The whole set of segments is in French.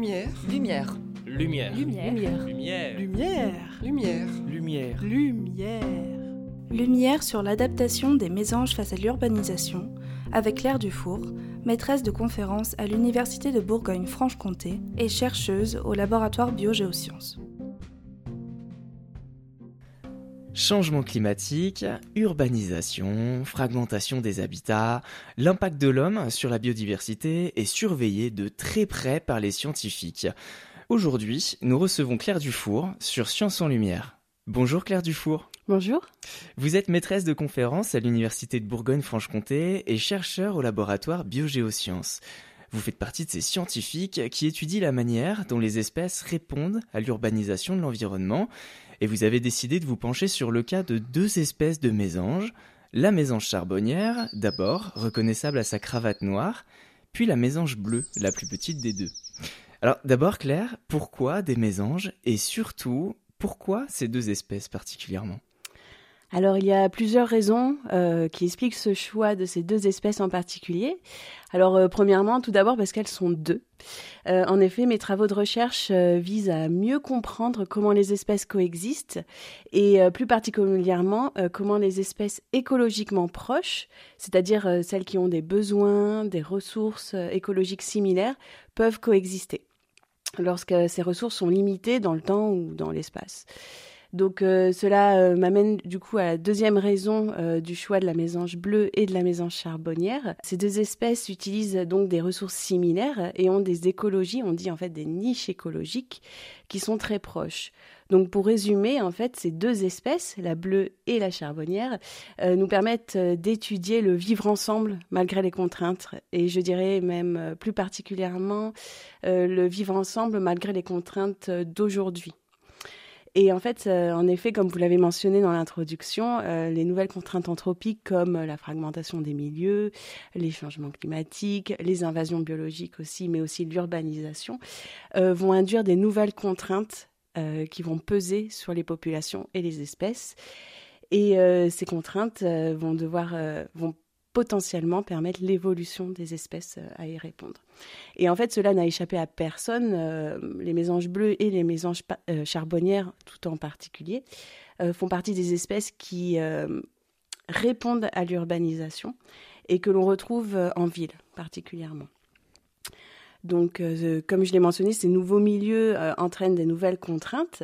Lumière. Lumière. Lumière. Lumière. Lumière. Lumière. Lumière. Lumière. Lumière. Lumière. Sur l'adaptation des mésanges face à l'urbanisation, avec Claire Dufour, maîtresse de conférence à l'Université de Bourgogne-Franche-Comté et chercheuse au laboratoire Biogéosciences. Changement climatique, urbanisation, fragmentation des habitats, l'impact de l'homme sur la biodiversité est surveillé de très près par les scientifiques. Aujourd'hui, nous recevons Claire Dufour sur Science en Lumière. Bonjour Claire Dufour. Bonjour. Vous êtes maîtresse de conférence à l'Université de Bourgogne-Franche-Comté et chercheur au laboratoire Biogéosciences. Vous faites partie de ces scientifiques qui étudient la manière dont les espèces répondent à l'urbanisation de l'environnement et vous avez décidé de vous pencher sur le cas de deux espèces de mésanges, la mésange charbonnière, d'abord, reconnaissable à sa cravate noire, puis la mésange bleue, la plus petite des deux. Alors d'abord Claire, pourquoi des mésanges et surtout, pourquoi ces deux espèces particulièrement? Alors il y a plusieurs raisons euh, qui expliquent ce choix de ces deux espèces en particulier. Alors euh, premièrement, tout d'abord parce qu'elles sont deux. Euh, en effet, mes travaux de recherche visent à mieux comprendre comment les espèces coexistent et plus particulièrement comment les espèces écologiquement proches, c'est-à-dire celles qui ont des besoins, des ressources écologiques similaires, peuvent coexister lorsque ces ressources sont limitées dans le temps ou dans l'espace. Donc euh, cela euh, m'amène du coup à la deuxième raison euh, du choix de la mésange bleue et de la mésange charbonnière. Ces deux espèces utilisent donc des ressources similaires et ont des écologies, on dit en fait des niches écologiques qui sont très proches. Donc pour résumer, en fait, ces deux espèces, la bleue et la charbonnière, nous permettent d'étudier le vivre ensemble malgré les contraintes et je dirais même plus particulièrement le vivre ensemble malgré les contraintes d'aujourd'hui. Et en fait, euh, en effet, comme vous l'avez mentionné dans l'introduction, euh, les nouvelles contraintes anthropiques comme la fragmentation des milieux, les changements climatiques, les invasions biologiques aussi, mais aussi l'urbanisation, euh, vont induire des nouvelles contraintes qui vont peser sur les populations et les espèces. Et ces contraintes vont devoir potentiellement permettre l'évolution des espèces euh, à y répondre. Et en fait, cela n'a échappé à personne. Euh, les mésanges bleus et les mésanges euh, charbonnières, tout en particulier, font partie des espèces qui répondent à l'urbanisation et que l'on retrouve en ville particulièrement. Donc, euh, comme je l'ai mentionné, ces nouveaux milieux euh, entraînent des nouvelles contraintes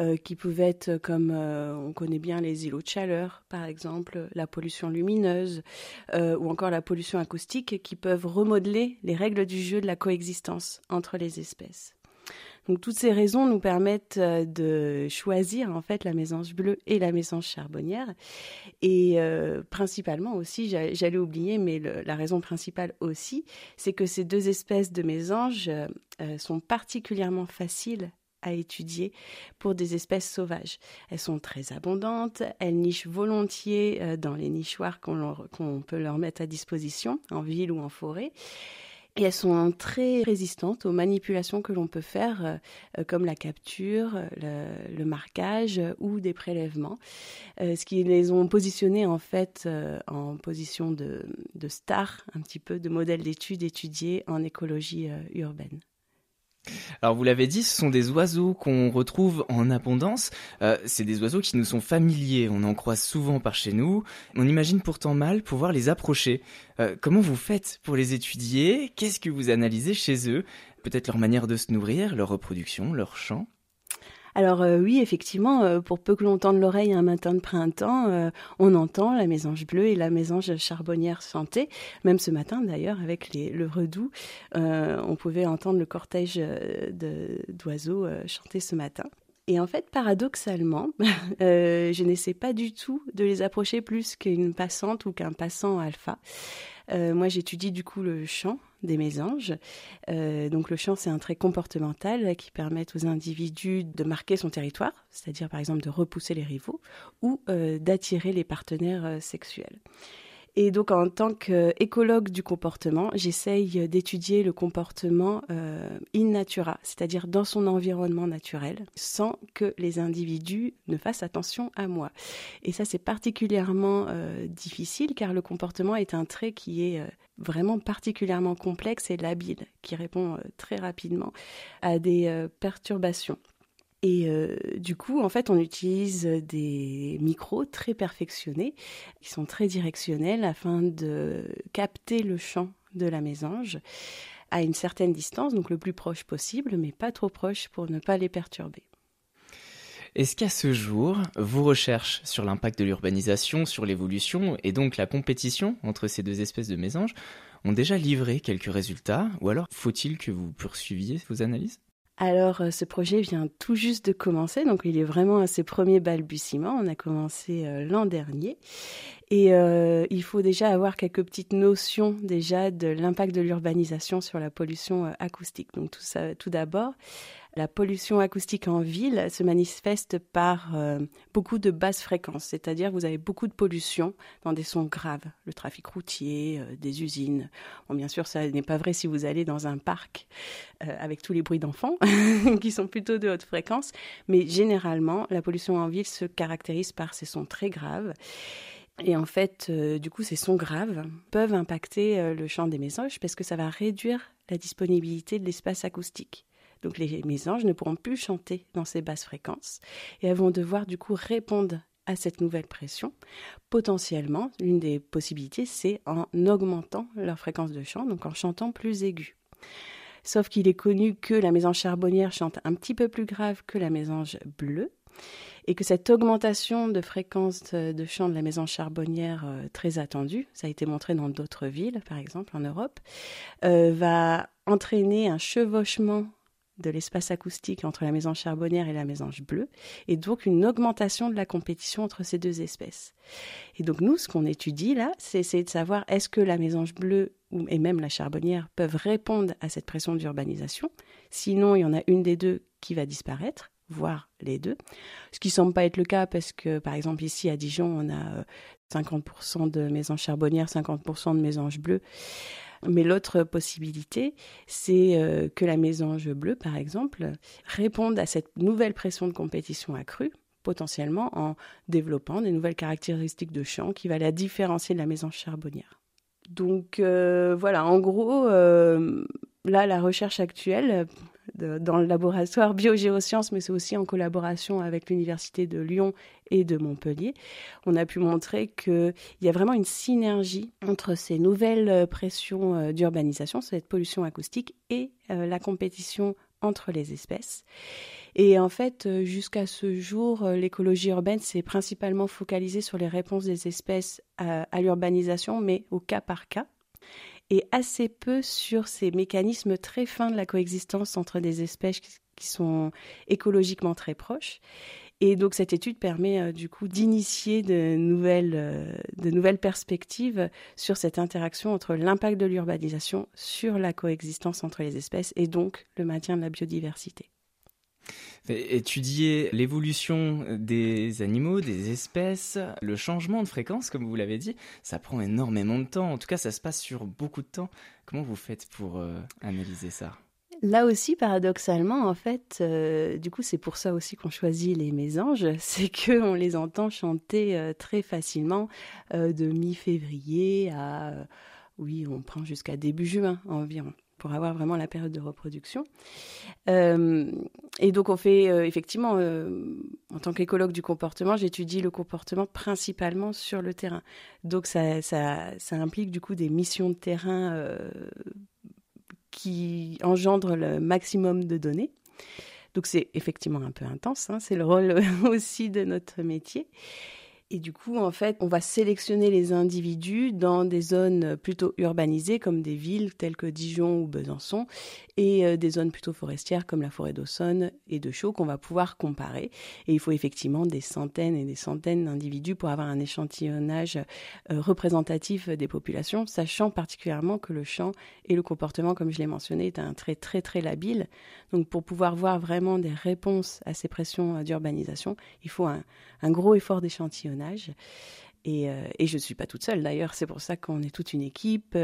euh, qui peuvent être comme on connaît bien les îlots de chaleur, par exemple, la pollution lumineuse ou encore la pollution acoustique qui peuvent remodeler les règles du jeu de la coexistence entre les espèces. Toutes ces raisons nous permettent euh, de choisir en fait la mésange bleue et la mésange charbonnière. Et euh, principalement aussi, j'allais oublier, mais la raison principale aussi, c'est que ces deux espèces de mésanges euh, sont particulièrement faciles à étudier pour des espèces sauvages. Elles sont très abondantes, elles nichent volontiers dans les nichoirs qu'on peut leur mettre à disposition, en ville ou en forêt. Et elles sont très résistantes aux manipulations que l'on peut faire, euh, euh, comme la capture, le, marquage ou des prélèvements, euh, ce qui les ont positionnées en fait en position de, star, un petit peu, de modèle d'études étudiés en écologie urbaine. Alors vous l'avez dit, ce sont des oiseaux qu'on retrouve en abondance. Euh, c'est des oiseaux qui nous sont familiers, on en croise souvent par chez nous. On imagine pourtant mal pouvoir les approcher. Euh, comment vous faites pour les étudier? Qu'est-ce que vous analysez chez eux? Peut-être leur manière de se nourrir, leur reproduction, leur chant? Alors euh, oui, effectivement, euh, pour peu que l'on tende l'oreille un matin de printemps, euh, on entend la mésange bleue et la mésange charbonnière chanter. Même ce matin, d'ailleurs, avec les, le redoux, on pouvait entendre le cortège d'oiseaux chanter ce matin. Et en fait, paradoxalement, je n'essaie pas du tout de les approcher plus qu'une passante ou qu'un passant alpha. Moi, j'étudie du coup le chant des mésanges. Euh, donc le chant, c'est un trait comportemental qui permet aux individus de marquer son territoire, c'est-à-dire par exemple de repousser les rivaux ou euh, d'attirer les partenaires euh, sexuels. Et donc, en tant qu'écologue du comportement, j'essaye d'étudier le comportement euh, in natura, c'est-à-dire dans son environnement naturel, sans que les individus ne fassent attention à moi. Et ça, c'est particulièrement euh, difficile car le comportement est un trait qui est euh, vraiment particulièrement complexe et labile, qui répond très rapidement à des perturbations. Et euh, du coup, en fait, on utilise des micros très perfectionnés, qui sont très directionnels, afin de capter le chant de la mésange à une certaine distance, donc le plus proche possible, mais pas trop proche pour ne pas les perturber. Est-ce qu'à ce jour, vos recherches sur l'impact de l'urbanisation, sur l'évolution et donc la compétition entre ces deux espèces de mésanges ont déjà livré quelques résultats Ou alors faut-il que vous poursuiviez vos analyses? Alors, euh, ce projet vient tout juste de commencer, donc il est vraiment à ses premiers balbutiements. On a commencé euh, l'an dernier. Et euh, il faut déjà avoir quelques petites notions déjà de l'impact de l'urbanisation sur la pollution acoustique. Donc tout ça, tout d'abord, la pollution acoustique en ville se manifeste par euh, beaucoup de basses fréquences, c'est-à-dire vous avez beaucoup de pollution dans des sons graves, le trafic routier, euh, des usines. Bon, bien sûr, ça n'est pas vrai si vous allez dans un parc euh, avec tous les bruits d'enfants, qui sont plutôt de haute fréquence, mais généralement, la pollution en ville se caractérise par ces sons très graves. Et en fait, du coup, ces sons graves peuvent impacter le champ des mésanges parce que ça va réduire la disponibilité de l'espace acoustique. Donc les mésanges ne pourront plus chanter dans ces basses fréquences et elles vont devoir du coup répondre à cette nouvelle pression. Potentiellement, l'une des possibilités, c'est en augmentant leur fréquence de chant, donc en chantant plus aigu. Sauf qu'il est connu que la mésange charbonnière chante un petit peu plus grave que la mésange bleue et que cette augmentation de fréquence de chant de la mésange charbonnière euh, très attendue, ça a été montré dans d'autres villes, par exemple en Europe, euh, va entraîner un chevauchement de l'espace acoustique entre la mésange charbonnière et la mésange bleue, et donc une augmentation de la compétition entre ces deux espèces. Et donc nous, ce qu'on étudie là, c'est essayer de savoir est-ce que la mésange bleue et même la charbonnière peuvent répondre à cette pression d'urbanisation. Sinon, il y en a une des deux qui va disparaître, voire les deux. Ce qui semble pas être le cas parce que, par exemple, ici à Dijon, on a 50% euh, de mésanges charbonnières, 50% de mésanges bleues. Mais l'autre possibilité, c'est euh, que la mésange bleue, par exemple, réponde à cette nouvelle pression de compétition accrue potentiellement en développant des nouvelles caractéristiques de chant qui va la différencier de la mésange charbonnière. Donc euh, voilà, en gros, euh, là, la recherche actuelle dans le laboratoire biogéosciences, mais c'est aussi en collaboration avec l'Université de Lyon et de Montpellier, on a pu montrer qu'il y a vraiment une synergie entre ces nouvelles euh, pressions euh, d'urbanisation, cette pollution acoustique, et euh, la compétition entre les espèces. Et en fait, jusqu'à ce jour, l'écologie urbaine s'est principalement focalisée sur les réponses des espèces à l'urbanisation, mais au cas par cas et assez peu sur ces mécanismes très fins de la coexistence entre des espèces qui sont écologiquement très proches. Et donc cette étude permet euh, du coup d'initier de nouvelles, euh, de nouvelles perspectives sur cette interaction entre l'impact de l'urbanisation sur la coexistence entre les espèces et donc le maintien de la biodiversité. Étudier l'évolution des animaux, des espèces, le changement de fréquence, comme vous l'avez dit, ça prend énormément de temps. En tout cas, ça se passe sur beaucoup de temps. Comment vous faites pour euh, analyser ça? Là aussi, paradoxalement, en fait, euh, du coup, c'est pour ça aussi qu'on choisit les mésanges, c'est qu'on les entend chanter euh, très facilement de mi-février à, oui, on prend jusqu'à début juin environ pour avoir vraiment la période de reproduction. Euh, et donc on fait euh, effectivement, euh, en tant qu'écologue du comportement, j'étudie le comportement principalement sur le terrain. Donc ça, ça, implique du coup des missions de terrain qui engendrent le maximum de données. Donc c'est effectivement un peu intense, hein, c'est le rôle aussi de notre métier. Et du coup, en fait, on va sélectionner les individus dans des zones plutôt urbanisées, comme des villes telles que Dijon ou Besançon, et euh, des zones plutôt forestières, comme la forêt d'Aussonne et de Chaux, qu'on va pouvoir comparer. Et il faut effectivement des centaines et des centaines d'individus pour avoir un échantillonnage euh, représentatif des populations, sachant particulièrement que le champ et le comportement, comme je l'ai mentionné, est un trait très très labile. Donc pour pouvoir voir vraiment des réponses à ces pressions d'urbanisation, il faut un gros effort d'échantillonnage. Et, je ne suis pas toute seule d'ailleurs, c'est pour ça qu'on est toute une équipe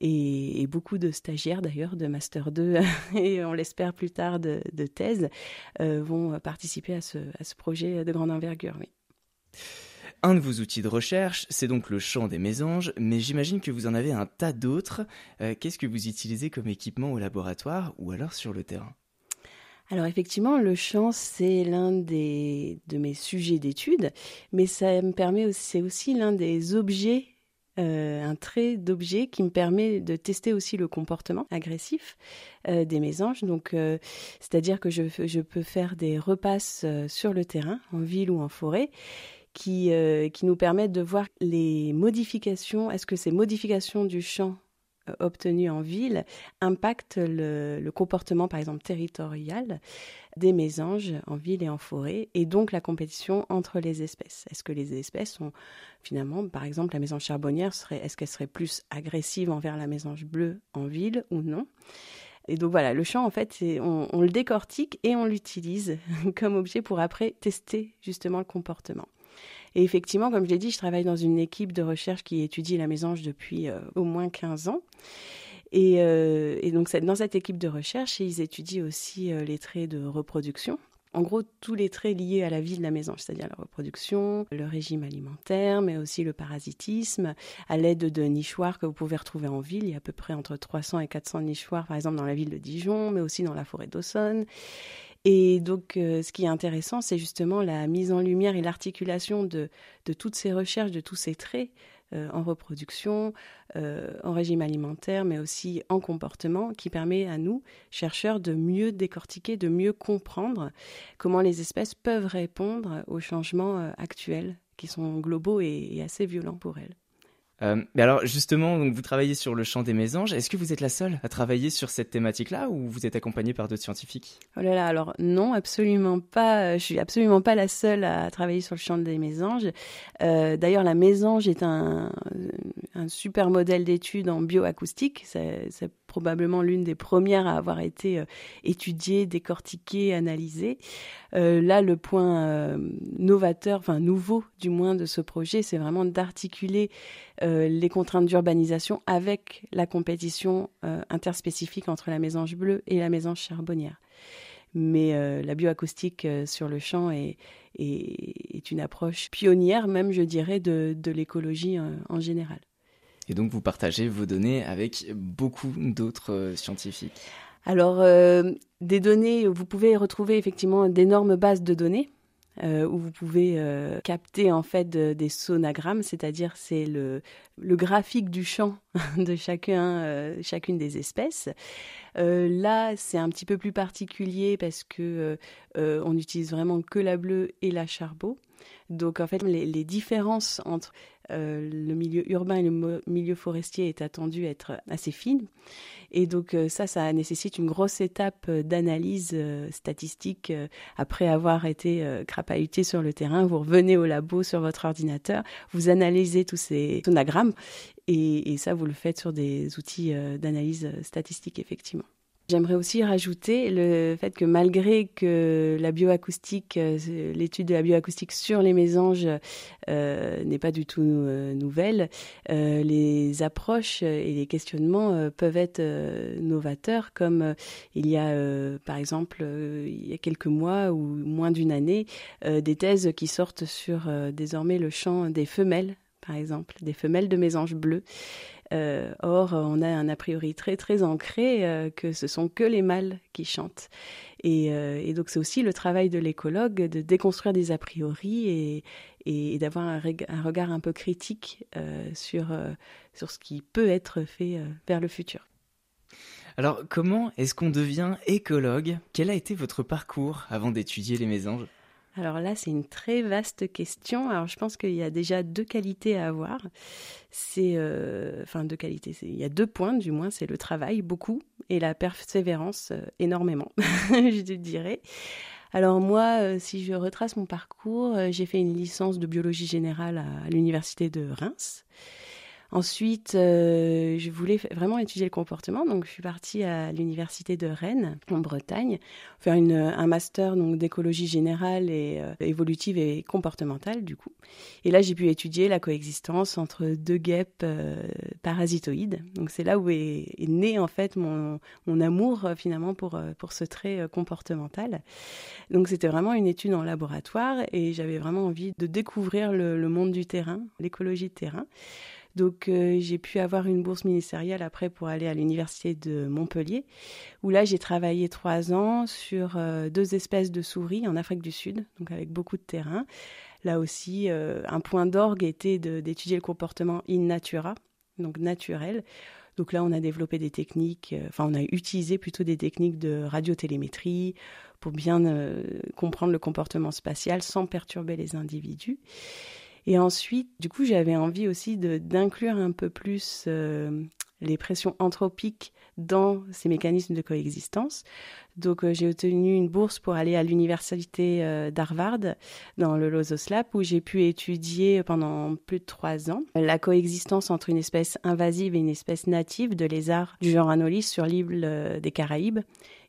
et, beaucoup de stagiaires d'ailleurs de Master 2 et on l'espère plus tard de, thèse vont participer à ce, projet de grande envergure. Un de vos outils de recherche, c'est donc le champ des mésanges, mais j'imagine que vous en avez un tas d'autres. Euh, qu'est-ce que vous utilisez comme équipement au laboratoire ou alors sur le terrain? Alors effectivement, le champ, c'est l'un des, de mes sujets d'étude, mais ça me permet c'est aussi l'un des objets, euh, un trait d'objet qui me permet de tester aussi le comportement agressif euh, des mésanges. Donc, c'est-à-dire que je, je, peux faire des repasses sur le terrain, en ville ou en forêt, qui, euh, qui nous permettent de voir les modifications. Est-ce que ces modifications du champ euh, obtenues en ville impactent le, comportement, par exemple, territorial des mésanges en ville et en forêt, et donc la compétition entre les espèces. Est-ce que les espèces sont finalement, par exemple, la mésange charbonnière, serait, est-ce qu'elle serait plus agressive envers la mésange bleue en ville ou non? Et donc voilà, le champ, en fait, on, le décortique et on l'utilise comme objet pour après tester justement le comportement. Et effectivement, comme je l'ai dit, je travaille dans une équipe de recherche qui étudie la mésange depuis euh, au moins 15 ans. Et, euh, donc, dans cette équipe de recherche, ils étudient aussi euh, les traits de reproduction. En gros, tous les traits liés à la vie de la mésange, c'est-à-dire la reproduction, le régime alimentaire, mais aussi le parasitisme, à l'aide de nichoirs que vous pouvez retrouver en ville. Il y a à peu près entre 300 et 400 nichoirs, par exemple, dans la ville de Dijon, mais aussi dans la forêt d'Aussonne. Et donc, euh, ce qui est intéressant, c'est justement la mise en lumière et l'articulation de, toutes ces recherches, de tous ces traits euh, en reproduction, euh, en régime alimentaire, mais aussi en comportement, qui permet à nous, chercheurs, de mieux décortiquer, de mieux comprendre comment les espèces peuvent répondre aux changements actuels qui sont globaux et assez violents pour elles. Euh, mais alors justement, donc vous travaillez sur le champ des mésanges. Est-ce que vous êtes la seule à travailler sur cette thématique-là ou vous êtes accompagnée par d'autres scientifiques? Oh là là, alors non, absolument pas. Je suis absolument pas la seule à travailler sur le champ des mésanges. Euh, D'ailleurs, la mésange est un, un super modèle d'étude en bioacoustique. C'est probablement l'une des premières à avoir été euh, étudiée, décortiquée, analysée. Euh, là, le point euh, novateur, enfin nouveau du moins de ce projet, c'est vraiment d'articuler les contraintes d'urbanisation avec la compétition interspécifique entre la mésange bleue et la mésange charbonnière. Mais la bioacoustique sur le champ est, une approche pionnière, même je dirais, de l'écologie en général. Et donc vous partagez vos données avec beaucoup d'autres euh, scientifiques. Alors, euh, des données, vous pouvez retrouver effectivement d'énormes bases de données. Euh, où vous pouvez capter en fait des sonagrammes, c'est-à-dire c'est le, graphique du champ de chacun, chacune des espèces. Là, c'est un petit peu plus particulier parce que on n'utilise vraiment que la bleue et la charbot. Donc en fait, les, différences entre euh, le milieu urbain et le milieu forestier est attendu être assez fine. Et donc euh, ça, ça nécessite une grosse étape euh, d'analyse statistique. après avoir été crapahuté sur le terrain, vous revenez au labo sur votre ordinateur, vous analysez tous ces sonagrammes et, ça, vous le faites sur des outils d'analyse statistique, effectivement. J'aimerais aussi rajouter le fait que malgré que euh, l'étude de la bioacoustique sur les mésanges euh, n'est pas du tout euh, nouvelle, les approches et les questionnements peuvent être novateurs, comme il y a par exemple il y a quelques mois ou moins d'une année des thèses qui sortent sur désormais le champ des femelles par exemple, des femelles de mésanges bleus. Euh, or, on a un a priori très très ancré euh, que ce sont que les mâles qui chantent. Et, euh, donc c'est aussi le travail de l'écologue de déconstruire des a priori et, d'avoir un, regard un peu critique sur, sur ce qui peut être fait vers le futur. Alors comment est-ce qu'on devient écologue? Quel a été votre parcours avant d'étudier les mésanges alors là, c'est une très vaste question. Alors je pense qu'il y a déjà deux qualités à avoir. C'est, euh, enfin deux qualités. Il y a deux points, du moins, c'est le travail beaucoup et la persévérance euh, énormément, je te dirais. Alors moi, euh, si je retrace mon parcours, j'ai fait une licence de biologie générale à l'université de Reims. Ensuite, je voulais vraiment étudier le comportement, donc je suis partie à l'université de Rennes, en Bretagne, faire une, un master d'écologie générale et évolutive et comportementale du coup. Et là, j'ai pu étudier la coexistence entre deux guêpes parasitoïdes. Donc c'est là où est, né en fait mon, amour finalement pour, pour ce trait comportemental. Donc c'était vraiment une étude en laboratoire et j'avais vraiment envie de découvrir le, monde du terrain, l'écologie de terrain. Donc euh, j'ai pu avoir une bourse ministérielle après pour aller à l'université de Montpellier, où là j'ai travaillé trois ans sur euh, deux espèces de souris en Afrique du Sud, donc avec beaucoup de terrain. Là aussi, euh, un point d'orgue était d'étudier le comportement in natura, donc naturel. Donc là, on a développé des techniques, enfin on a utilisé plutôt des techniques de radiotélémétrie pour bien comprendre le comportement spatial sans perturber les individus. Et ensuite, du coup, j'avais envie aussi d'inclure un peu plus euh, les pressions anthropiques dans ces mécanismes de coexistence. Donc, euh, j'ai obtenu une bourse pour aller à l'université d'Harvard, dans le Lososlap, où j'ai pu étudier pendant plus de trois ans la coexistence entre une espèce invasive et une espèce native de lézards du genre Anolis sur l'île des Caraïbes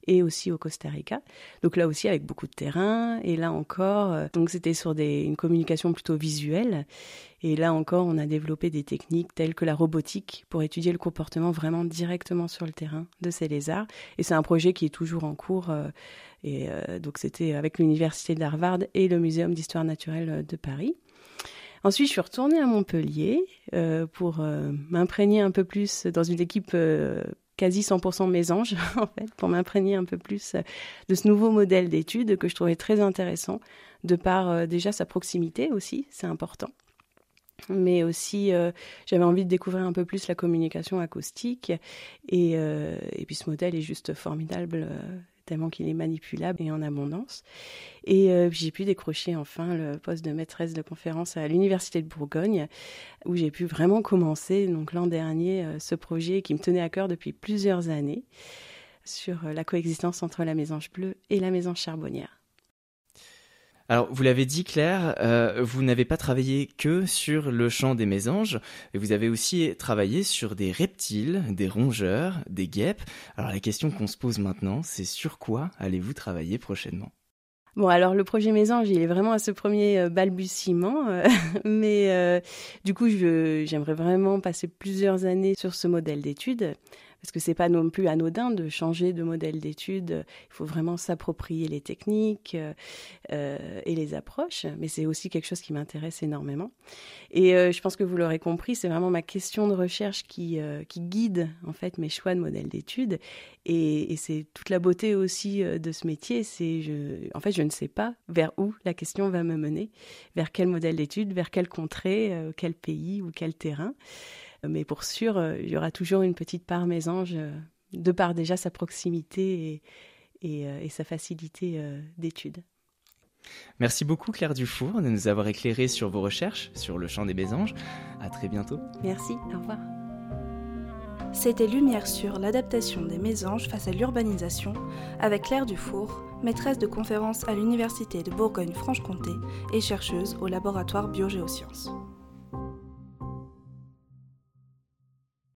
et aussi au Costa Rica. Donc là aussi avec beaucoup de terrain et là encore, euh, donc c'était sur des, une communication plutôt visuelle et là encore on a développé des techniques telles que la robotique pour étudier le comportement vraiment directement sur le terrain de ces lézards et c'est un projet qui est toujours en cours euh, et euh, donc c'était avec l'université d'Harvard et le Muséum d'histoire naturelle de Paris. Ensuite, je suis retournée à Montpellier pour m'imprégner un peu plus dans une équipe quasi 100% mésange, en fait, pour m'imprégner un peu plus euh, de ce nouveau modèle d'étude que je trouvais très intéressant, de par euh, déjà sa proximité aussi, c'est important. Mais aussi, euh, j'avais envie de découvrir un peu plus la communication acoustique. Et, et puis ce modèle est juste formidable tellement qu'il est manipulable et en abondance. Et euh, j'ai pu décrocher enfin le poste de maîtresse de conférence à l'Université de Bourgogne, où j'ai pu vraiment commencer, donc l'an dernier, euh, ce projet qui me tenait à cœur depuis plusieurs années sur euh, la coexistence entre la mésange bleue et la mésange charbonnière. Alors, vous l'avez dit, Claire, euh, vous n'avez pas travaillé que sur le champ des mésanges, vous avez aussi travaillé sur des reptiles, des rongeurs, des guêpes. Alors, la question qu'on se pose maintenant, c'est sur quoi allez-vous travailler prochainement? Bon, alors le projet Mésange, il est vraiment à ce premier euh, balbutiement, euh, mais du coup, j'aimerais vraiment passer plusieurs années sur ce modèle d'étude parce que c'est pas non plus anodin de changer de modèle d'étude. Il faut vraiment s'approprier les techniques euh, euh, et les approches, mais c'est aussi quelque chose qui m'intéresse énormément. Et euh, je pense que vous l'aurez compris, c'est vraiment ma question de recherche qui, guide en fait mes choix de modèle d'étude. Et, c'est toute la beauté aussi de ce métier. C'est, en fait, je ne sais pas vers où la question va me mener, vers quel modèle d'étude, vers quelle contrée, quel pays ou quel terrain. Mais pour sûr, euh, il y aura toujours une petite part mésange, euh, de par déjà sa proximité et, euh, sa facilité d'étude. Merci beaucoup Claire Dufour de nous avoir éclairé sur vos recherches sur le champ des mésanges. À très bientôt. Merci, au revoir. C'était Lumière sur l'adaptation des mésanges face à l'urbanisation avec Claire Dufour, maîtresse de conférence à l'Université de Bourgogne-Franche-Comté et chercheuse au laboratoire Biogéosciences.